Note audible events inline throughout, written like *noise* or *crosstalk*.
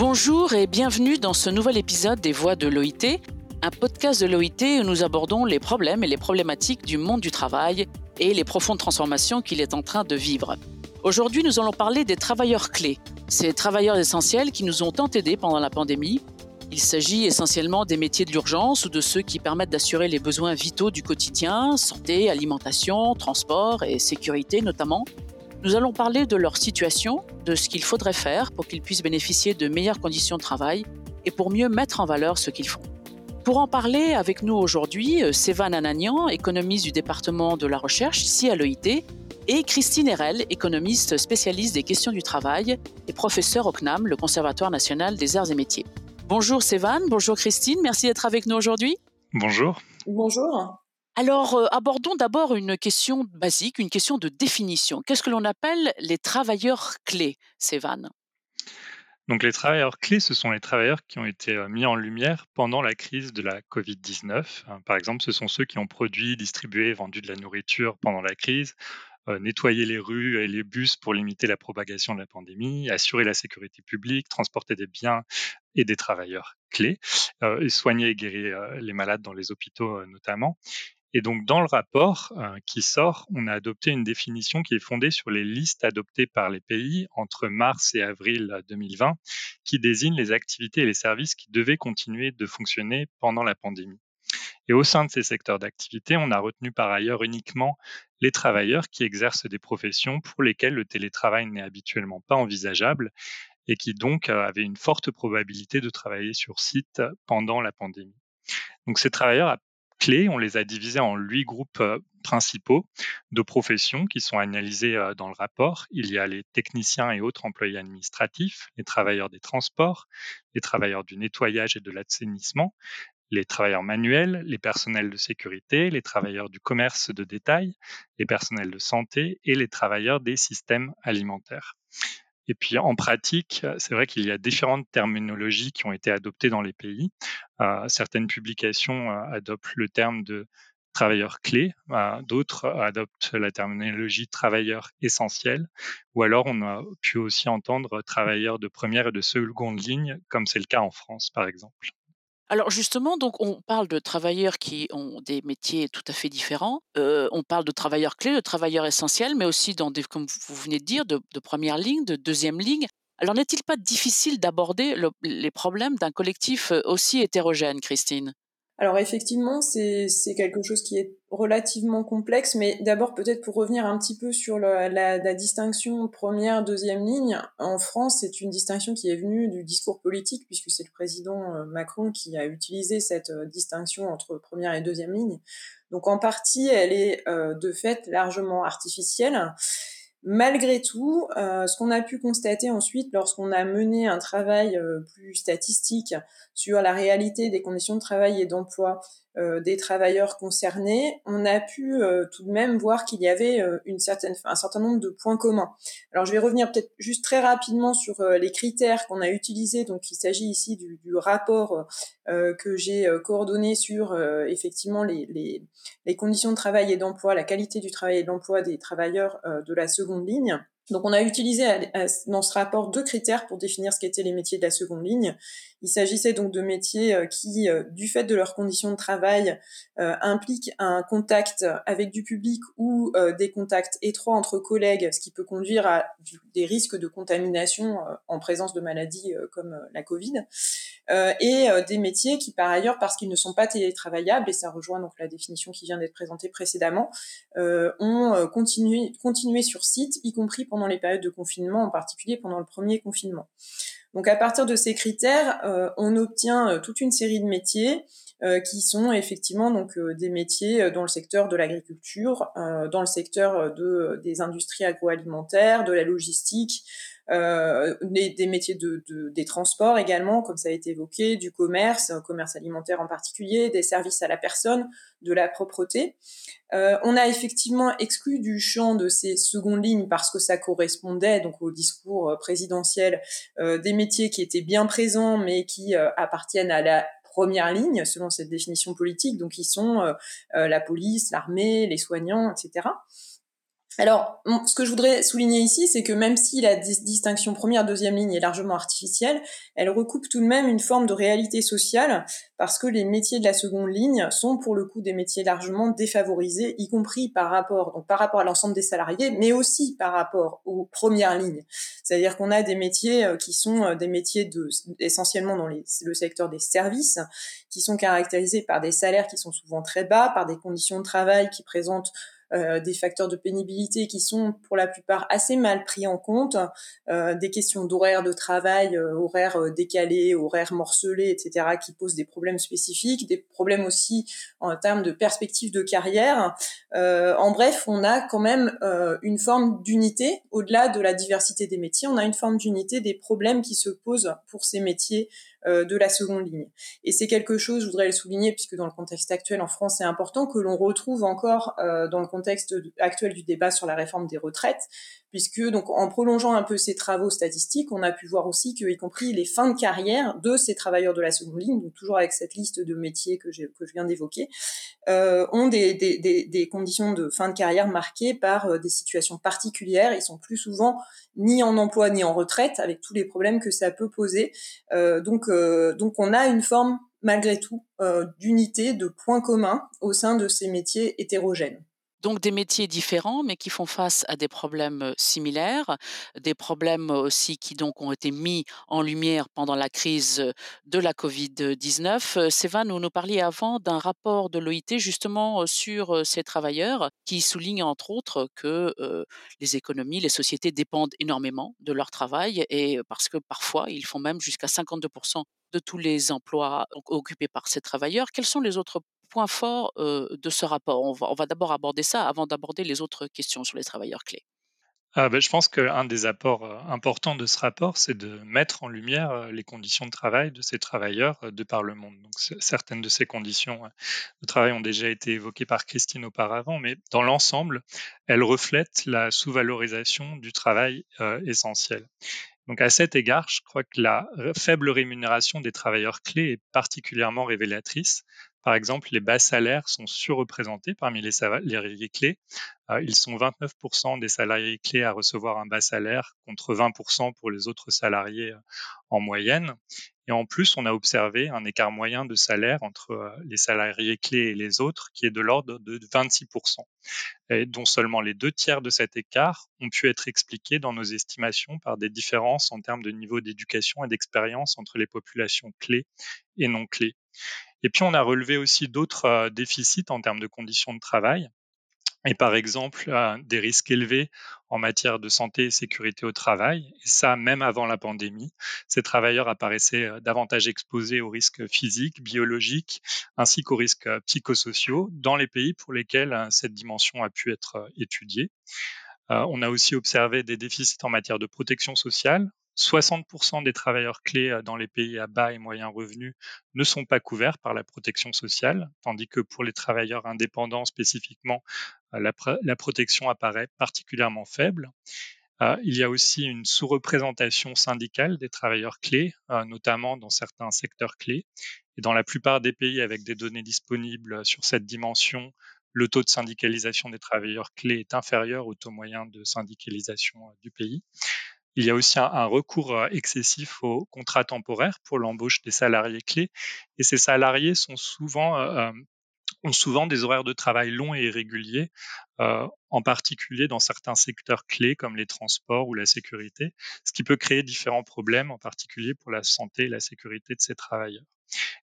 Bonjour et bienvenue dans ce nouvel épisode des Voix de l'OIT, un podcast de l'OIT où nous abordons les problèmes et les problématiques du monde du travail et les profondes transformations qu'il est en train de vivre. Aujourd'hui, nous allons parler des travailleurs clés, ces travailleurs essentiels qui nous ont tant aidés pendant la pandémie. Il s'agit essentiellement des métiers de l'urgence ou de ceux qui permettent d'assurer les besoins vitaux du quotidien, santé, alimentation, transport et sécurité notamment. Nous allons parler de leur situation, de ce qu'il faudrait faire pour qu'ils puissent bénéficier de meilleures conditions de travail et pour mieux mettre en valeur ce qu'ils font. Pour en parler avec nous aujourd'hui, euh, Sévan Ananian, économiste du département de la recherche ici à l'EIT, et Christine Herel, économiste spécialiste des questions du travail et professeure au CNAM, le Conservatoire national des arts et métiers. Bonjour Sévan, bonjour Christine, merci d'être avec nous aujourd'hui. Bonjour. Bonjour. Alors, euh, abordons d'abord une question basique, une question de définition. Qu'est-ce que l'on appelle les travailleurs clés, Sévan donc les travailleurs clés, ce sont les travailleurs qui ont été euh, mis en lumière pendant la crise de la Covid-19. Hein, par exemple, ce sont ceux qui ont produit, distribué, vendu de la nourriture pendant la crise, euh, nettoyé les rues et les bus pour limiter la propagation de la pandémie, assurer la sécurité publique, transporter des biens et des travailleurs clés, et soigner et guérir les malades dans les hôpitaux notamment. Et donc, dans le rapport euh, qui sort, on a adopté une définition qui est fondée sur les listes adoptées par les pays entre mars et avril 2020, qui désignent les activités et les services qui devaient continuer de fonctionner pendant la pandémie. Et au sein de ces secteurs d'activité, on a retenu par ailleurs uniquement les travailleurs qui exercent des professions pour lesquelles le télétravail n'est habituellement pas envisageable et qui donc euh, avaient une forte probabilité de travailler sur site pendant la pandémie. Donc ces travailleurs clés. On les a divisés en huit groupes euh, principaux de professions qui sont analysés euh, dans le rapport. Il y a les techniciens et autres employés administratifs, les travailleurs des transports, les travailleurs du nettoyage et de l'assainissement, les travailleurs manuels, les personnels de sécurité, les travailleurs du commerce de détail, les personnels de santé et les travailleurs des systèmes alimentaires. Et puis en pratique, c'est vrai qu'il y a différentes terminologies qui ont été adoptées dans les pays. Euh, certaines publications euh, adoptent le terme de travailleur clé, euh, d'autres adoptent la terminologie travailleur essentiel, ou alors on a pu aussi entendre travailleur de première et de seconde ligne, comme c'est le cas en France par exemple. Alors justement, donc on parle de travailleurs qui ont des métiers tout à fait différents. Euh, on parle de travailleurs clés, de travailleurs essentiels, mais aussi comme vous venez de dire, de, première ligne, de deuxième ligne. Alors n'est-il pas difficile d'aborder les problèmes d'un collectif euh, aussi hétérogène, Christine? Alors effectivement, c'est quelque chose qui est relativement complexe, mais d'abord peut-être pour revenir un petit peu sur la, la, distinction première, deuxième ligne, en France, c'est une distinction qui est venue du discours politique, puisque c'est le président euh, Macron qui a utilisé cette euh, distinction entre première et deuxième ligne. Donc en partie, elle est euh, de fait largement artificielle. Malgré tout, euh, ce qu'on a pu constater ensuite lorsqu'on a mené un travail euh, plus statistique sur la réalité des conditions de travail et d'emploi des travailleurs concernés, on a pu euh, tout de même voir qu'il y avait euh, une certaine, un certain nombre de points communs. Alors je vais revenir peut-être juste très rapidement sur les critères qu'on a utilisés. Donc il s'agit ici du, rapport que j'ai coordonné sur effectivement les, les, les, conditions de travail et d'emploi, la qualité du travail et de l'emploi des travailleurs de la seconde ligne. Donc on a utilisé dans ce rapport deux critères pour définir ce qu'étaient les métiers de la seconde ligne. Il s'agissait donc de métiers euh, qui, euh, du fait de leurs conditions de travail, euh, impliquent un contact avec du public ou des contacts étroits entre collègues, ce qui peut conduire à des risques de contamination en présence de maladies comme la Covid, et des métiers qui, par ailleurs, parce qu'ils ne sont pas télétravaillables, et ça rejoint donc la définition qui vient d'être présentée précédemment, ont continué sur site, y compris pendant les périodes de confinement, en particulier pendant le premier confinement. Donc à partir de ces critères, euh, on obtient euh, toute une série de métiers euh, qui sont effectivement donc des métiers dans le secteur de l'agriculture, dans le secteur de, des industries agroalimentaires, de la logistique, euh, des, des, métiers de, de, des transports également, comme ça a été évoqué, du commerce, commerce alimentaire en particulier, des services à la personne, de la propreté. Euh, on a effectivement exclu du champ de ces secondes lignes parce que ça correspondait donc au discours présidentiel euh, des métiers qui étaient bien présents mais qui euh, appartiennent à la première ligne selon cette définition politique, donc ils sont euh, la police, l'armée, les soignants, etc. Alors, ce que je voudrais souligner ici, c'est que même si la distinction première, deuxième ligne est largement artificielle, elle recoupe tout de même une forme de réalité sociale, parce que les métiers de la seconde ligne sont pour le coup des métiers largement défavorisés, y compris par rapport, donc par rapport à l'ensemble des salariés, mais aussi par rapport aux premières lignes. C'est-à-dire qu'on a des métiers euh, qui sont euh, des métiers de, essentiellement dans le secteur des services, qui sont caractérisés par des salaires qui sont souvent très bas, par des conditions de travail qui présentent euh, des facteurs de pénibilité qui sont pour la plupart assez mal pris en compte, euh, des questions d'horaire de travail, euh, horaires euh, décalés, horaires morcelés, etc., qui posent des problèmes spécifiques, des problèmes aussi en termes de perspective de carrière. en bref, on a quand même une forme d'unité au-delà de la diversité des métiers. On a une forme d'unité des problèmes qui se posent pour ces métiers euh, de la seconde ligne. Et c'est quelque chose, je voudrais le souligner, puisque dans le contexte actuel en France, c'est important, que l'on retrouve encore euh, dans le contexte actuel du débat sur la réforme des retraites, puisque donc en prolongeant un peu ces travaux statistiques, on a pu voir aussi que, y compris les fins de carrière de ces travailleurs de la seconde ligne, donc toujours avec cette liste de métiers que, je viens d'évoquer, euh, ont des, conditions de fin de carrière marquées par euh, des situations particulières. Ils sont plus souvent ni en emploi ni en retraite, avec tous les problèmes que ça peut poser. Euh, donc, donc on a une forme malgré tout d'unité, de points communs au sein de ces métiers hétérogènes. Donc des métiers différents, mais qui font face à des problèmes similaires, des problèmes aussi qui donc ont été mis en lumière pendant la crise de la Covid-19. Sévan, vous nous parliez avant d'un rapport de l'OIT justement sur ces travailleurs qui souligne entre autres que les économies, les sociétés dépendent énormément de leur travail et parce que parfois ils font même jusqu'à 52% de tous les emplois occupés par ces travailleurs. Quels sont les autres point fort de ce rapport? On va, d'abord aborder ça avant d'aborder les autres questions sur les travailleurs clés. Ah ben, je pense qu'un des apports importants de ce rapport, c'est de mettre en lumière les conditions de travail de ces travailleurs de par le monde. Donc, certaines de ces conditions de travail ont déjà été évoquées par Christine auparavant, mais dans l'ensemble, elles reflètent la sous-valorisation du travail essentiel. Donc à cet égard, je crois que la faible rémunération des travailleurs clés est particulièrement révélatrice par exemple, les bas salaires sont surreprésentés parmi les salariés clés. Euh, ils sont 29% des salariés clés à recevoir un bas salaire contre 20% pour les autres salariés euh, en moyenne. Et en plus, on a observé un écart moyen de salaire entre euh, les salariés clés et les autres qui est de l'ordre de 26%, et dont seulement les deux tiers de cet écart ont pu être expliqués dans nos estimations par des différences en termes de niveau d'éducation et d'expérience entre les populations clés et non clés. Et puis, on a relevé aussi d'autres euh, déficits en termes de conditions de travail. Et par exemple, euh, des risques élevés en matière de santé et sécurité au travail. Et ça, même avant la pandémie, ces travailleurs apparaissaient euh, davantage exposés aux risques physiques, biologiques, ainsi qu'aux risques psychosociaux dans les pays pour lesquels cette dimension a pu être étudiée. On a aussi observé des déficits en matière de protection sociale, 60% des travailleurs clés euh, dans les pays à bas et moyens revenus ne sont pas couverts par la protection sociale, tandis que pour les travailleurs indépendants spécifiquement, euh, la, protection apparaît particulièrement faible. Euh, il y a aussi une sous-représentation syndicale des travailleurs clés, notamment dans certains secteurs clés. Et dans la plupart des pays avec des données disponibles sur cette dimension, le taux de syndicalisation des travailleurs clés est inférieur au taux moyen de syndicalisation du pays. Il y a aussi un, recours euh, excessif aux contrats temporaires pour l'embauche des salariés clés. Et ces salariés sont souvent, euh, euh, ont souvent des horaires de travail longs et irréguliers, en particulier dans certains secteurs clés comme les transports ou la sécurité, ce qui peut créer différents problèmes, en particulier pour la santé et la sécurité de ces travailleurs.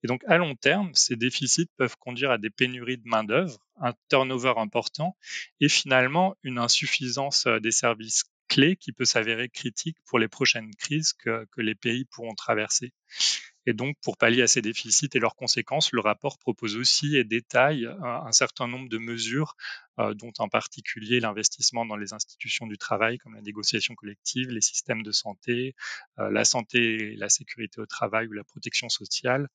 Et donc, à long terme, ces déficits peuvent conduire à des pénuries de main-d'œuvre, un turnover important et finalement une insuffisance des services clé qui peut s'avérer critique pour les prochaines crises que, les pays pourront traverser. Et donc, pour pallier à ces déficits et leurs conséquences, le rapport propose aussi et détaille un, certain nombre de mesures, euh, dont en particulier l'investissement dans les institutions du travail, comme la négociation collective, les systèmes de santé, euh, la santé et la sécurité au travail ou la protection sociale,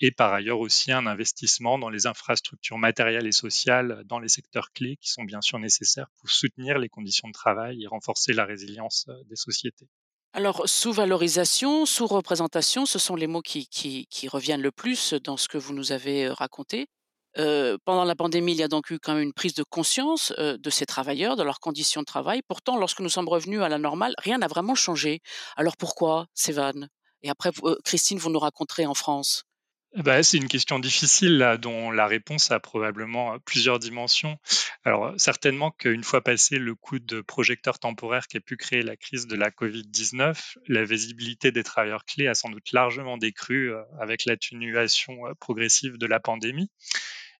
et par ailleurs aussi un investissement dans les infrastructures matérielles et sociales dans les secteurs clés qui sont bien sûr nécessaires pour soutenir les conditions de travail et renforcer la résilience euh, des sociétés. Alors, sous-valorisation, sous-représentation, ce sont les mots qui, qui, reviennent le plus dans ce que vous nous avez euh, raconté. pendant la pandémie, il y a donc eu quand même une prise de conscience de ces travailleurs, de leurs conditions de travail. Pourtant, lorsque nous sommes revenus à la normale, rien n'a vraiment changé. Alors pourquoi, Sévan? Et après, Christine, vous nous raconterez en France. Bah, c'est une question difficile dont la réponse a probablement plusieurs dimensions. Alors certainement qu'une fois passé le coup de projecteur temporaire qui a pu créer la crise de la Covid-19, la visibilité des travailleurs clés a sans doute largement décru avec l'atténuation progressive de la pandémie.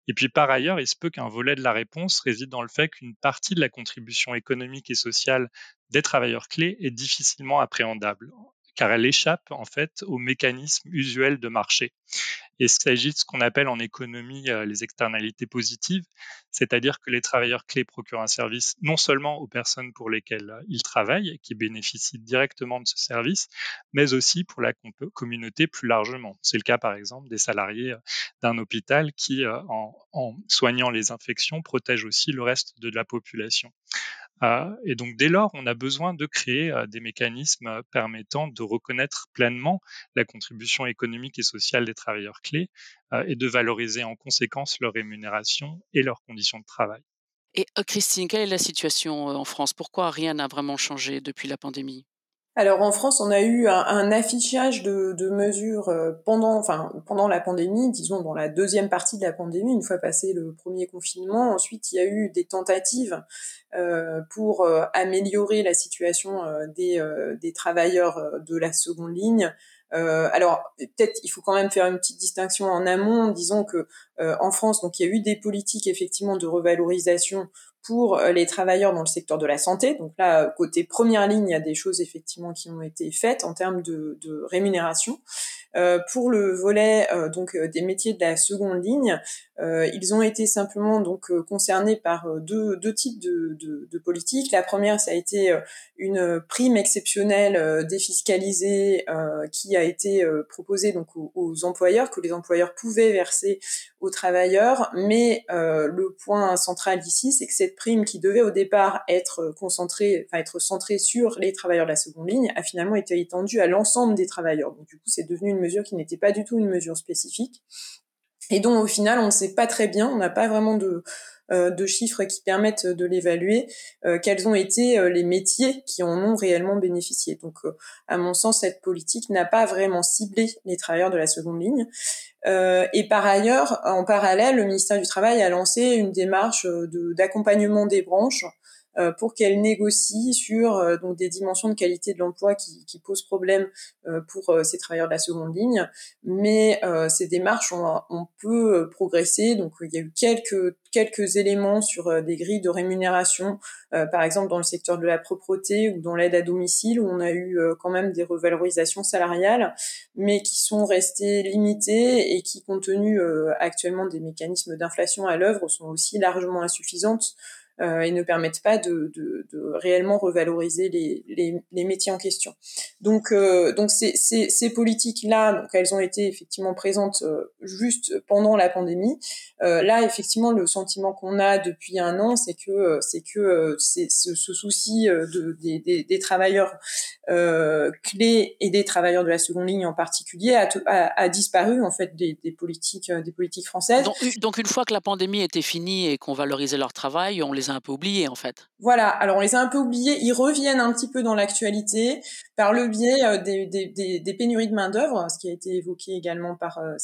Et puis par ailleurs, il se peut qu'un volet de la réponse réside dans le fait qu'une partie de la contribution économique et sociale des travailleurs clés est difficilement appréhendable car elle échappe en fait aux mécanismes usuels de marché. Il s'agit de ce qu'on appelle en économie euh, les externalités positives, c'est-à-dire que les travailleurs clés procurent un service non seulement aux personnes pour lesquelles euh, ils travaillent, qui bénéficient directement de ce service, mais aussi pour la communauté plus largement. C'est le cas par exemple des salariés euh, d'un hôpital qui, en, en soignant les infections, protègent aussi le reste de la population. Euh, et donc dès lors, on a besoin de créer euh, des mécanismes euh, permettant de reconnaître pleinement la contribution économique et sociale des travailleurs clés et de valoriser en conséquence leur rémunération et leurs conditions de travail. Et Christine, quelle est la situation en France? Pourquoi rien n'a vraiment changé depuis la pandémie? Alors en France, on a eu un, affichage de, mesures euh, pendant, enfin pendant la pandémie, disons dans la deuxième partie de la pandémie, une fois passé le premier confinement. Ensuite, il y a eu des tentatives euh, pour euh, améliorer la situation des, des travailleurs de la seconde ligne. alors peut-être il faut quand même faire une petite distinction en amont, disons que en France donc il y a eu des politiques effectivement de revalorisation pour euh, les travailleurs dans le secteur de la santé. Donc là, côté première ligne, il y a des choses effectivement qui ont été faites en termes de, rémunération. Euh, pour le volet euh, donc euh, des métiers de la seconde ligne, ils ont été simplement donc concernés par deux, types de, politiques. La première, ça a été une prime exceptionnelle défiscalisée qui a été proposée donc aux, employeurs que les employeurs pouvaient verser aux travailleurs. Mais le point central ici, c'est que cette prime qui devait au départ être concentrée, enfin être centrée sur les travailleurs de la seconde ligne, a finalement été étendue à l'ensemble des travailleurs. Donc du coup, c'est devenu une mesure qui n'était pas du tout une mesure spécifique et dont au final on ne sait pas très bien, on n'a pas vraiment de, euh, de chiffres qui permettent de l'évaluer, euh, quels ont été euh, les métiers qui en ont réellement bénéficié. Donc à mon sens, cette politique n'a pas vraiment ciblé les travailleurs de la seconde ligne. et par ailleurs, en parallèle, le ministère du Travail a lancé une démarche d'accompagnement des branches euh, pour qu'elle négocie sur euh, donc des dimensions de qualité de l'emploi qui, qui, posent problème euh, pour ces travailleurs de la seconde ligne. Mais ces démarches ont, ont peu progressé. Donc il y a eu quelques quelques éléments sur des grilles de rémunération, par exemple dans le secteur de la propreté ou dans l'aide à domicile, où on a eu quand même des revalorisations salariales, mais qui sont restées limitées et qui, compte tenu actuellement des mécanismes d'inflation à l'œuvre, sont aussi largement insuffisantes euh, et ne permettent pas de, réellement revaloriser les, métiers en question. Donc, euh, ces, politiques-là, elles ont été effectivement présentes euh, juste pendant la pandémie. Là, effectivement, le sentiment qu'on a depuis un an, c'est que ce, souci de, des, travailleurs clés et des travailleurs de la seconde ligne en particulier a, disparu en fait des, des politiques des politiques françaises. Donc, donc, une fois que la pandémie était finie et qu'on valorisait leur travail, on les un peu oubliés en fait. Voilà, alors on les a un peu oubliés, ils reviennent un petit peu dans l'actualité par le biais euh, des, des, des, pénuries de main-d'œuvre, ce qui a été évoqué également par euh,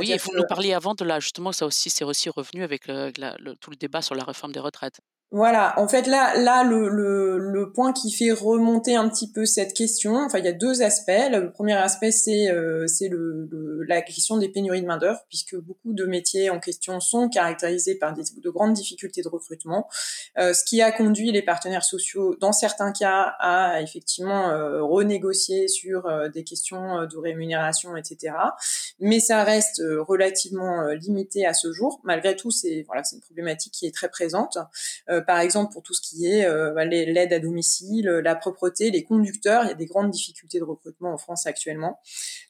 Oui, et vous nous parliez avant de là, justement, ça aussi, c'est aussi revenu avec le, tout le débat sur la réforme des retraites. Voilà, en fait là, là le, le, le, point qui fait remonter un petit peu cette question, enfin il y a deux aspects. Le premier aspect c'est euh, c'est le, la question des pénuries de main d'œuvre, puisque beaucoup de métiers en question sont caractérisés par de grandes difficultés de recrutement, euh, ce qui a conduit les partenaires sociaux, dans certains cas, à effectivement euh, renégocier sur euh, des questions de rémunération, etc. Mais ça reste relativement limité à ce jour. Malgré tout, c'est voilà, c'est une problématique qui est très présente par exemple pour tout ce qui est bah, l'aide à domicile, la propreté, les conducteurs. Il y a des grandes difficultés de recrutement en France actuellement.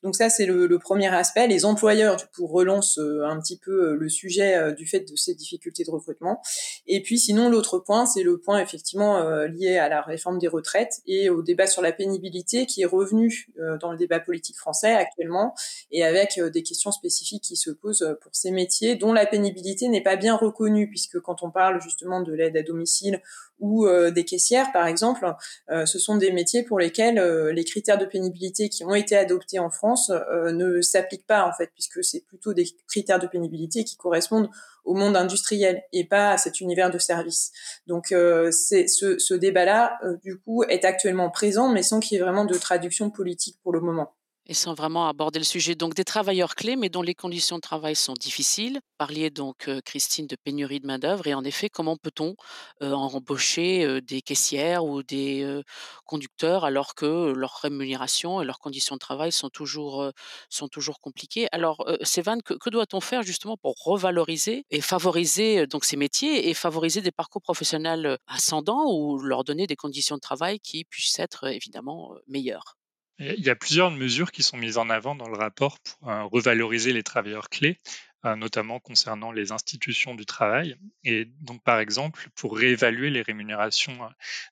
Donc ça, c'est le, premier aspect. Les employeurs, du coup, relancent un petit peu le sujet du fait de ces difficultés de recrutement. Et puis sinon, l'autre point, c'est le point effectivement lié à la réforme des retraites et au débat sur la pénibilité qui est revenu dans le débat politique français actuellement et avec des questions spécifiques qui se posent pour ces métiers dont la pénibilité n'est pas bien reconnue puisque quand on parle justement de l'aide à domicile ou euh, des caissières par exemple, euh, ce sont des métiers pour lesquels euh, les critères de pénibilité qui ont été adoptés en France ne s'appliquent pas en fait puisque c'est plutôt des critères de pénibilité qui correspondent au monde industriel et pas à cet univers de service. Donc ce débat-là du coup est actuellement présent mais sans qu'il y ait vraiment de traduction politique pour le moment et sans vraiment aborder le sujet. Donc des travailleurs clés, mais dont les conditions de travail sont difficiles. Parliez donc, Christine, de pénurie de main-d'œuvre. Et en effet, comment peut-on embaucher des caissières ou des conducteurs alors que leur rémunération et leurs conditions de travail sont toujours, sont toujours compliquées? Alors, Sévan, que, que doit-on faire justement pour revaloriser et favoriser donc ces métiers et favoriser des parcours professionnels ascendants ou leur donner des conditions de travail qui puissent être évidemment meilleures? Il y a plusieurs mesures qui sont mises en avant dans le rapport pour euh, revaloriser les travailleurs clés, euh, notamment concernant les institutions du travail. Et donc, par exemple, pour réévaluer les rémunérations euh,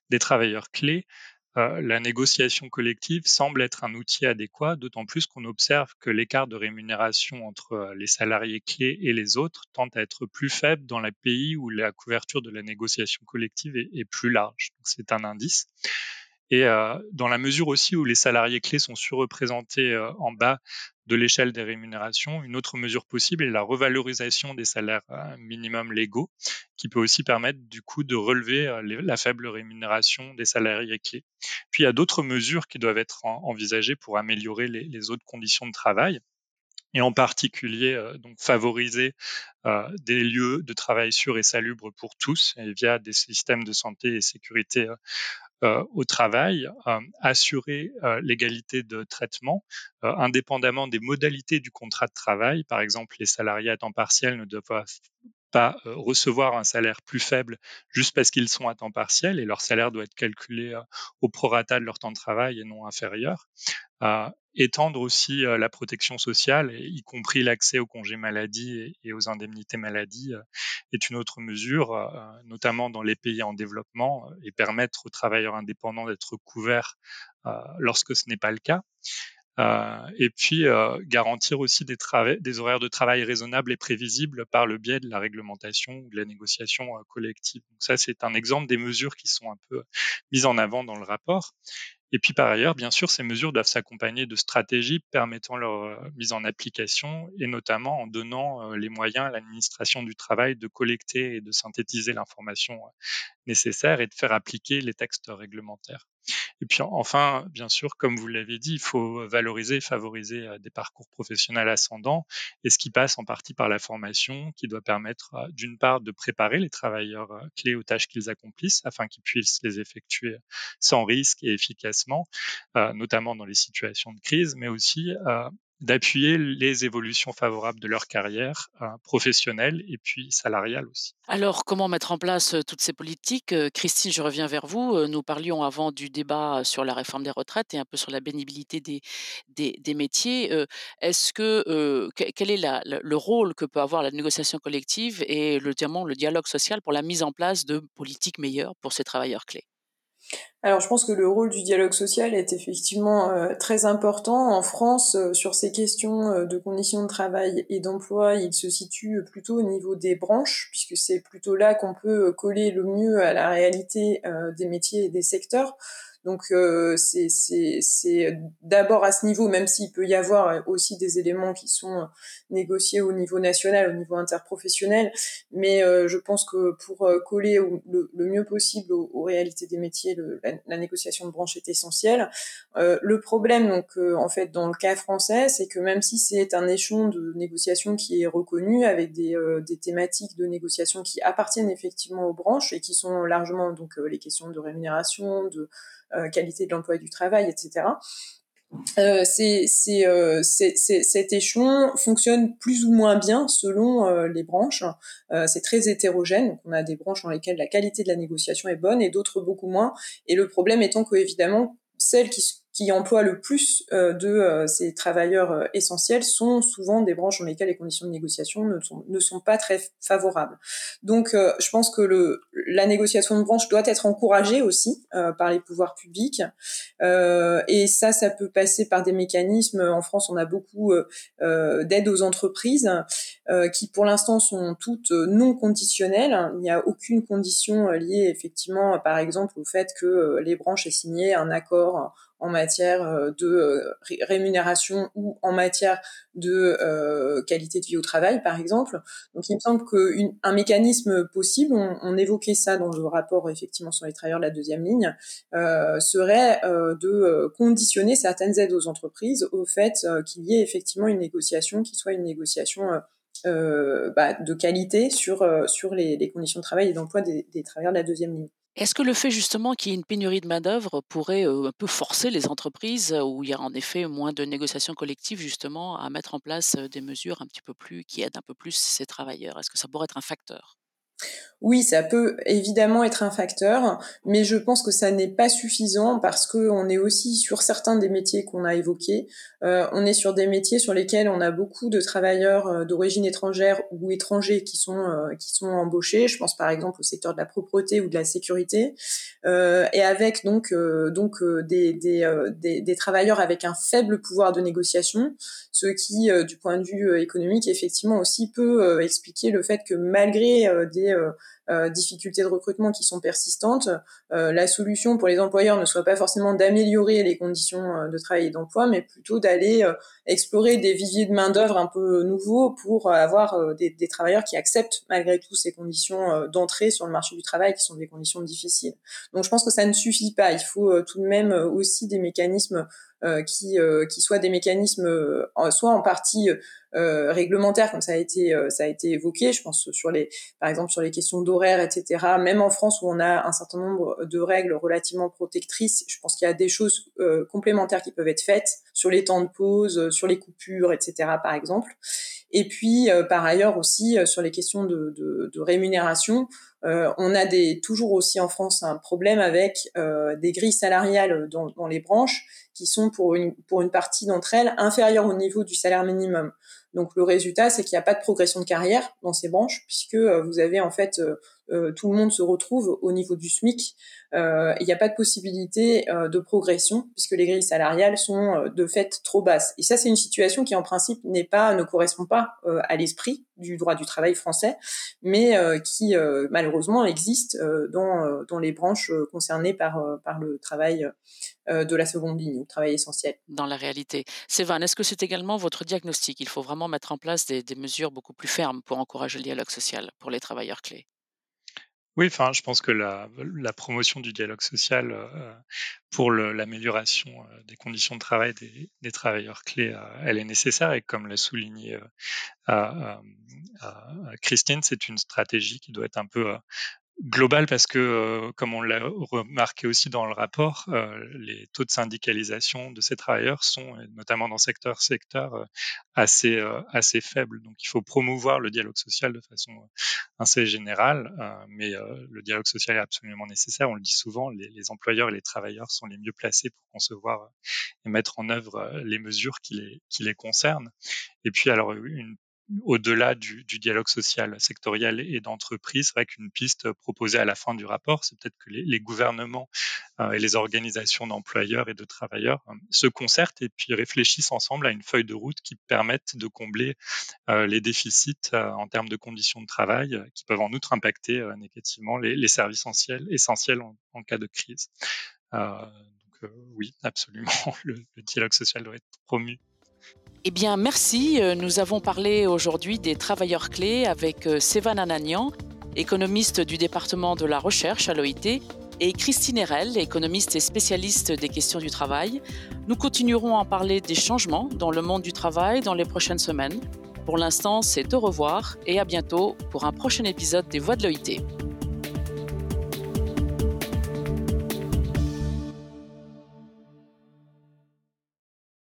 des travailleurs clés, la négociation collective semble être un outil adéquat, d'autant plus qu'on observe que l'écart de rémunération entre les salariés clés et les autres tend à être plus faible dans les pays où la couverture de la négociation collective est, est plus large. C'est un indice. Et euh, dans la mesure aussi où les salariés clés sont surreprésentés euh, en bas de l'échelle des rémunérations, une autre mesure possible est la revalorisation des salaires euh, minimums légaux, qui peut aussi permettre du coup de relever la faible rémunération des salariés clés. Puis il y a d'autres mesures qui doivent être envisagées pour améliorer les, autres conditions de travail et en particulier donc favoriser des lieux de travail sûrs et salubres pour tous et via des systèmes de santé et sécurité au travail, euh, assurer euh, l'égalité de traitement, indépendamment des modalités du contrat de travail. Par exemple, les salariés à temps partiel ne doivent pas recevoir un salaire plus faible juste parce qu'ils sont à temps partiel et leur salaire doit être calculé au prorata de leur temps de travail et non inférieur étendre aussi la protection sociale, y compris l'accès aux congés maladie et, aux indemnités maladie, est une autre mesure, notamment dans les pays en développement, et permettre aux travailleurs indépendants d'être couverts lorsque ce n'est pas le cas. Et puis garantir aussi des, horaires de travail raisonnables et prévisibles par le biais de la réglementation ou de la négociation collective. Donc ça, c'est un exemple des mesures qui sont un peu mises en avant dans le rapport. Et puis par ailleurs, bien sûr, ces mesures doivent s'accompagner de stratégies permettant leur euh, mise en application et notamment en donnant euh, les moyens à l'administration du travail de collecter et de synthétiser l'information euh, nécessaire et de faire appliquer les textes réglementaires. Et puis enfin, bien sûr, comme vous l'avez dit, il faut valoriser et favoriser des parcours professionnels ascendants, et ce qui passe en partie par la formation, qui doit permettre d'une part de préparer les travailleurs clés aux tâches qu'ils accomplissent, afin qu'ils puissent les effectuer sans risque et efficacement, notamment dans les situations de crise, mais aussi d'appuyer les évolutions favorables de leur carrière euh, professionnelle et puis salariale aussi. Alors, comment mettre en place euh, toutes ces politiques? Euh, Christine, je reviens vers vous. Nous parlions avant du débat sur la réforme des retraites et un peu sur la bénibilité des, métiers. Est-ce que quel est le rôle que peut avoir la négociation collective et le, le dialogue social pour la mise en place de politiques meilleures pour ces travailleurs clés? Alors je pense que le rôle du dialogue social est effectivement euh, très important. En France, euh, sur ces questions euh, de conditions de travail et d'emploi, il se situe plutôt au niveau des branches, puisque c'est plutôt là qu'on peut coller le mieux à la réalité des métiers et des secteurs. Donc euh, c'est d'abord à ce niveau, même s'il peut y avoir aussi des éléments qui sont négociés au niveau national, au niveau interprofessionnel, mais euh, je pense que pour euh, coller le, mieux possible aux, réalités des métiers, la, négociation de branche est essentielle. Euh, le problème, donc en fait dans le cas français, c'est que même si c'est un échelon de négociation qui est reconnu avec des, des thématiques de négociation qui appartiennent effectivement aux branches et qui sont largement donc les questions de rémunération, de euh, qualité de l'emploi et du travail, etc. euh, euh, cet échelon fonctionne plus ou moins bien selon euh, les branches. c'est très hétérogène. on a des branches dans lesquelles la qualité de la négociation est bonne et d'autres beaucoup moins. Et le problème étant que évidemment celles qui qui emploient le plus euh, de euh, ces travailleurs euh, essentiels sont souvent des branches dans lesquelles les conditions de négociation ne sont, ne sont pas très favorables. Donc, je pense que le, la négociation de branche doit être encouragée aussi par les pouvoirs publics. et ça, ça peut passer par des mécanismes. En France, on a beaucoup d'aides aux entreprises qui, pour l'instant, sont toutes non conditionnelles. Il n'y a aucune condition liée, effectivement, par exemple, au fait que les branches aient signé un accord en matière euh, de euh, rémunération ou en matière de euh, qualité de vie au travail, par exemple. Donc, il me semble qu'un mécanisme possible, on, évoquait ça dans le rapport effectivement sur les travailleurs de la deuxième ligne, serait de conditionner certaines aides aux entreprises au fait qu'il y ait effectivement une négociation qui soit une négociation bah, de qualité sur, sur les, conditions de travail et d'emploi des, des travailleurs de la deuxième ligne. Est-ce que le fait justement qu'il y ait une pénurie de main-d'œuvre pourrait un peu forcer les entreprises où il y a en effet moins de négociations collectives justement à mettre en place des mesures un petit peu plus qui aident un peu plus ces travailleurs? Est-ce que ça pourrait être un facteur? Oui, ça peut évidemment être un facteur, mais je pense que ça n'est pas suffisant parce qu'on est aussi sur certains des métiers qu'on a évoqués. Euh, on est sur des métiers sur lesquels on a beaucoup de travailleurs euh, d'origine étrangère ou étrangers qui sont euh, qui sont embauchés. Je pense par exemple au secteur de la propreté ou de la sécurité, et avec donc des travailleurs avec un faible pouvoir de négociation, ce qui du point de vue économique effectivement aussi peut expliquer le fait que malgré des euh, difficultés de recrutement qui sont persistantes, euh, la solution pour les employeurs ne soit pas forcément d'améliorer les conditions euh, de travail et d'emploi, mais plutôt d'aller explorer des viviers de main d'œuvre un peu nouveaux pour avoir des, des, travailleurs qui acceptent malgré tout ces conditions d'entrée sur le marché du travail qui sont des conditions difficiles. Donc je pense que ça ne suffit pas. Il faut tout de même aussi des mécanismes qui, qui soient des mécanismes soit en partie euh, réglementaires, comme ça a été euh, ça a été évoqué. Je pense sur les, par exemple sur les questions d'horaire, etc. Même en France où on a un certain nombre de règles relativement protectrices, je pense qu'il y a des choses euh, complémentaires qui peuvent être faites sur les temps de pause, sur les coupures, etc. Par exemple. Et puis par ailleurs aussi sur les questions de, rémunération. Euh, on a toujours aussi en France un problème avec euh, des grilles salariales dans, les branches qui sont pour une partie d'entre elles inférieures au niveau du salaire minimum. Donc le résultat, c'est qu'il n'y a pas de progression de carrière dans ces branches, puisque euh, vous avez en fait euh, euh, tout le monde se retrouve au niveau du SMIC. Il n'y a pas de possibilité de progression, puisque les grilles salariales sont de fait trop basses. Et ça, c'est une situation qui en principe n'est pas, ne correspond pas à l'esprit du droit du travail français, mais qui malheureusement existe dans, dans les branches concernées par, par le travail de la seconde ligne, le travail essentiel. Dans la réalité. Sévan, est-ce que c'est également votre diagnostic? Il faut vraiment mettre en place des, mesures beaucoup plus fermes pour encourager le dialogue social pour les travailleurs clés. Oui, enfin, je pense que la, promotion du dialogue social euh, pour l'amélioration euh, des conditions de travail des, travailleurs clés, euh, elle est nécessaire et comme l'a souligné Christine, c'est une stratégie qui doit être un peu global parce que, euh, comme on l'a remarqué aussi dans le rapport, euh, les taux de syndicalisation de ces travailleurs sont, notamment dans secteur secteur, euh, assez assez faibles. Donc, il faut promouvoir le dialogue social de façon assez générale, mais le dialogue social est absolument nécessaire. On le dit souvent, les, les, employeurs et les travailleurs sont les mieux placés pour concevoir et mettre en œuvre les mesures qui les qui les concernent. Et puis, alors une au-delà du, dialogue social sectoriel et d'entreprise, c'est vrai qu'une piste proposée à la fin du rapport, c'est peut-être que les, gouvernements euh, et les organisations d'employeurs et de travailleurs euh, se concertent et puis réfléchissent ensemble à une feuille de route qui permette de combler euh, les déficits en termes de conditions de travail qui peuvent en outre impacter négativement les, services essentiels, essentiels en, cas de crise. donc oui, absolument, *laughs* le dialogue social doit être promu. Eh bien, merci. Euh, nous avons parlé aujourd'hui des travailleurs clés avec euh, Sévan Ananian, économiste du département de la recherche à l'OIT, et Christine Erel, économiste et spécialiste des questions du travail. Nous continuerons à en parler des changements dans le monde du travail dans les prochaines semaines. Pour l'instant, c'est au revoir et à bientôt pour un prochain épisode des Voix de l'OIT.